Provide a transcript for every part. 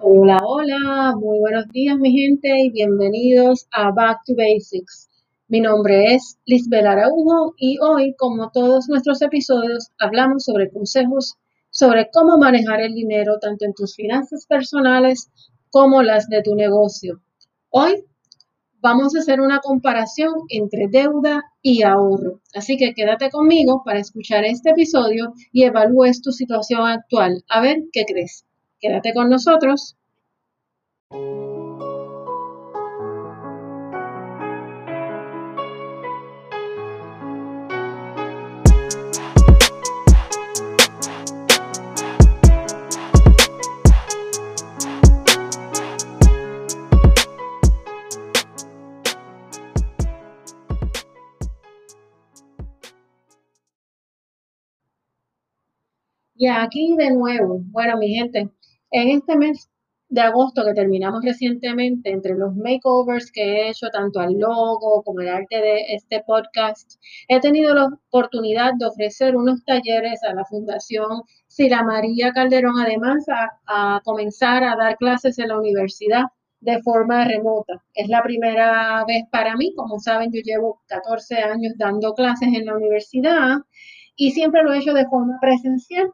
Hola, hola, muy buenos días mi gente y bienvenidos a Back to Basics. Mi nombre es Lisbeth Araujo y hoy, como todos nuestros episodios, hablamos sobre consejos sobre cómo manejar el dinero tanto en tus finanzas personales como las de tu negocio. Hoy vamos a hacer una comparación entre deuda y ahorro. Así que quédate conmigo para escuchar este episodio y evalúes tu situación actual. A ver qué crees. Quédate con nosotros. Y aquí de nuevo, bueno, mi gente, en este mes de agosto que terminamos recientemente, entre los makeovers que he hecho tanto al logo como el arte de este podcast, he tenido la oportunidad de ofrecer unos talleres a la Fundación Sila María Calderón, además a, a comenzar a dar clases en la universidad de forma remota. Es la primera vez para mí, como saben, yo llevo 14 años dando clases en la universidad y siempre lo he hecho de forma presencial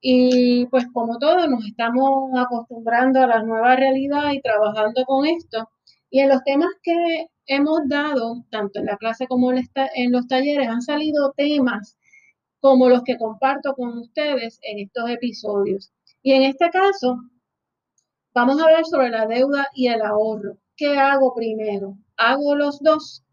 y pues como todos nos estamos acostumbrando a la nueva realidad y trabajando con esto. Y en los temas que hemos dado, tanto en la clase como en los talleres, han salido temas como los que comparto con ustedes en estos episodios. Y en este caso, vamos a hablar sobre la deuda y el ahorro. ¿Qué hago primero? ¿Hago los dos?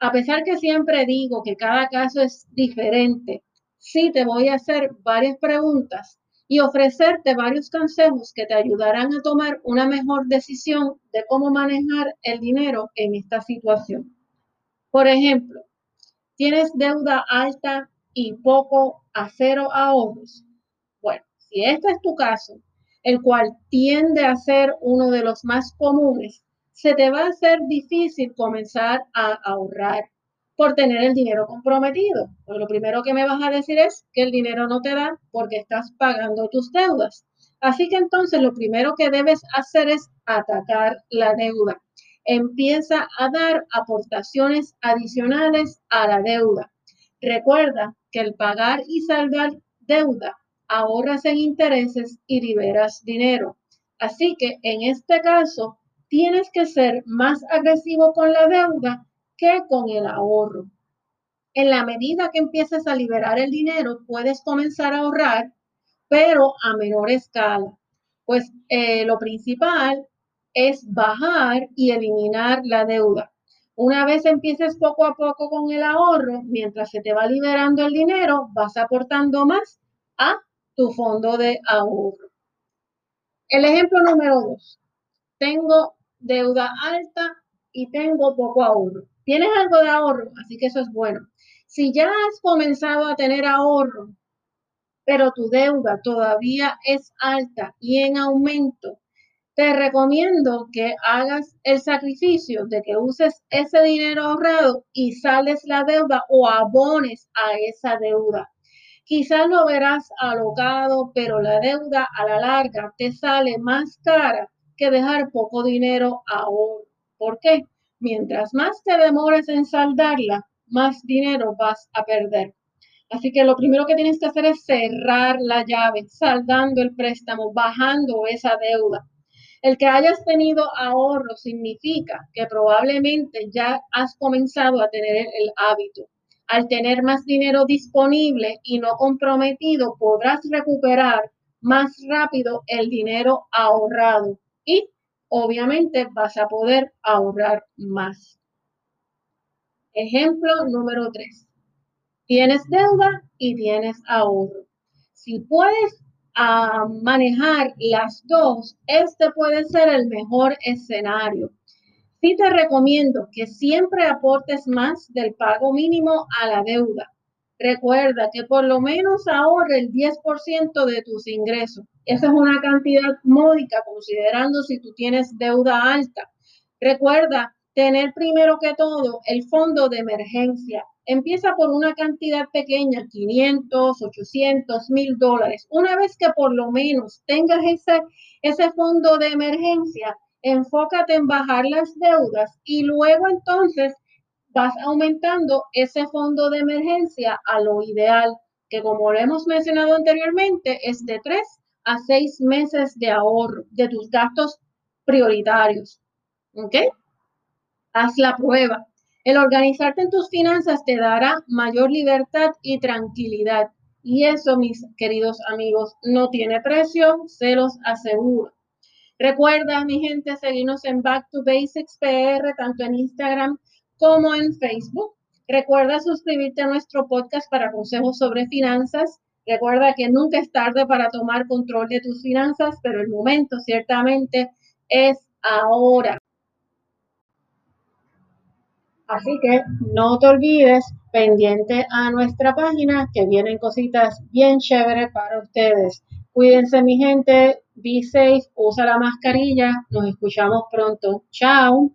A pesar que siempre digo que cada caso es diferente, sí te voy a hacer varias preguntas y ofrecerte varios consejos que te ayudarán a tomar una mejor decisión de cómo manejar el dinero en esta situación. Por ejemplo, tienes deuda alta y poco a cero ahorros. Bueno, si este es tu caso, el cual tiende a ser uno de los más comunes, se te va a hacer difícil comenzar a ahorrar por tener el dinero comprometido. Pues lo primero que me vas a decir es que el dinero no te da porque estás pagando tus deudas. Así que entonces lo primero que debes hacer es atacar la deuda. Empieza a dar aportaciones adicionales a la deuda. Recuerda que el pagar y saldar deuda ahorras en intereses y liberas dinero. Así que en este caso tienes que ser más agresivo con la deuda con el ahorro. En la medida que empieces a liberar el dinero, puedes comenzar a ahorrar, pero a menor escala. Pues eh, lo principal es bajar y eliminar la deuda. Una vez empieces poco a poco con el ahorro, mientras se te va liberando el dinero, vas aportando más a tu fondo de ahorro. El ejemplo número dos. Tengo deuda alta y tengo poco ahorro. Tienes algo de ahorro, así que eso es bueno. Si ya has comenzado a tener ahorro, pero tu deuda todavía es alta y en aumento, te recomiendo que hagas el sacrificio de que uses ese dinero ahorrado y sales la deuda o abones a esa deuda. Quizás lo verás alocado, pero la deuda a la larga te sale más cara que dejar poco dinero ahorro. ¿Por qué? Mientras más te demores en saldarla, más dinero vas a perder. Así que lo primero que tienes que hacer es cerrar la llave, saldando el préstamo, bajando esa deuda. El que hayas tenido ahorro significa que probablemente ya has comenzado a tener el hábito. Al tener más dinero disponible y no comprometido, podrás recuperar más rápido el dinero ahorrado obviamente vas a poder ahorrar más. Ejemplo número 3. Tienes deuda y tienes ahorro. Si puedes ah, manejar las dos, este puede ser el mejor escenario. Sí te recomiendo que siempre aportes más del pago mínimo a la deuda. Recuerda que por lo menos ahorre el 10% de tus ingresos. Esa es una cantidad módica considerando si tú tienes deuda alta. Recuerda tener primero que todo el fondo de emergencia. Empieza por una cantidad pequeña, 500, 800, 1000 dólares. Una vez que por lo menos tengas ese, ese fondo de emergencia, enfócate en bajar las deudas y luego entonces vas aumentando ese fondo de emergencia a lo ideal, que como lo hemos mencionado anteriormente, es de 3 a 6 meses de ahorro de tus gastos prioritarios. ¿Ok? Haz la prueba. El organizarte en tus finanzas te dará mayor libertad y tranquilidad. Y eso, mis queridos amigos, no tiene precio, se los aseguro. Recuerda, mi gente, seguirnos en Back to Basics PR, tanto en Instagram como en Facebook. Recuerda suscribirte a nuestro podcast para consejos sobre finanzas. Recuerda que nunca es tarde para tomar control de tus finanzas, pero el momento ciertamente es ahora. Así que no te olvides, pendiente a nuestra página, que vienen cositas bien chéveres para ustedes. Cuídense mi gente, be safe, usa la mascarilla, nos escuchamos pronto. Chao.